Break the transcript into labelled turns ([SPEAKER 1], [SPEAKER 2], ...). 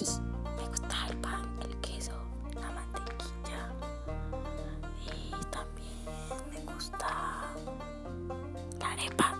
[SPEAKER 1] me gusta el pan, el queso, la mantequilla y también me gusta la arepa.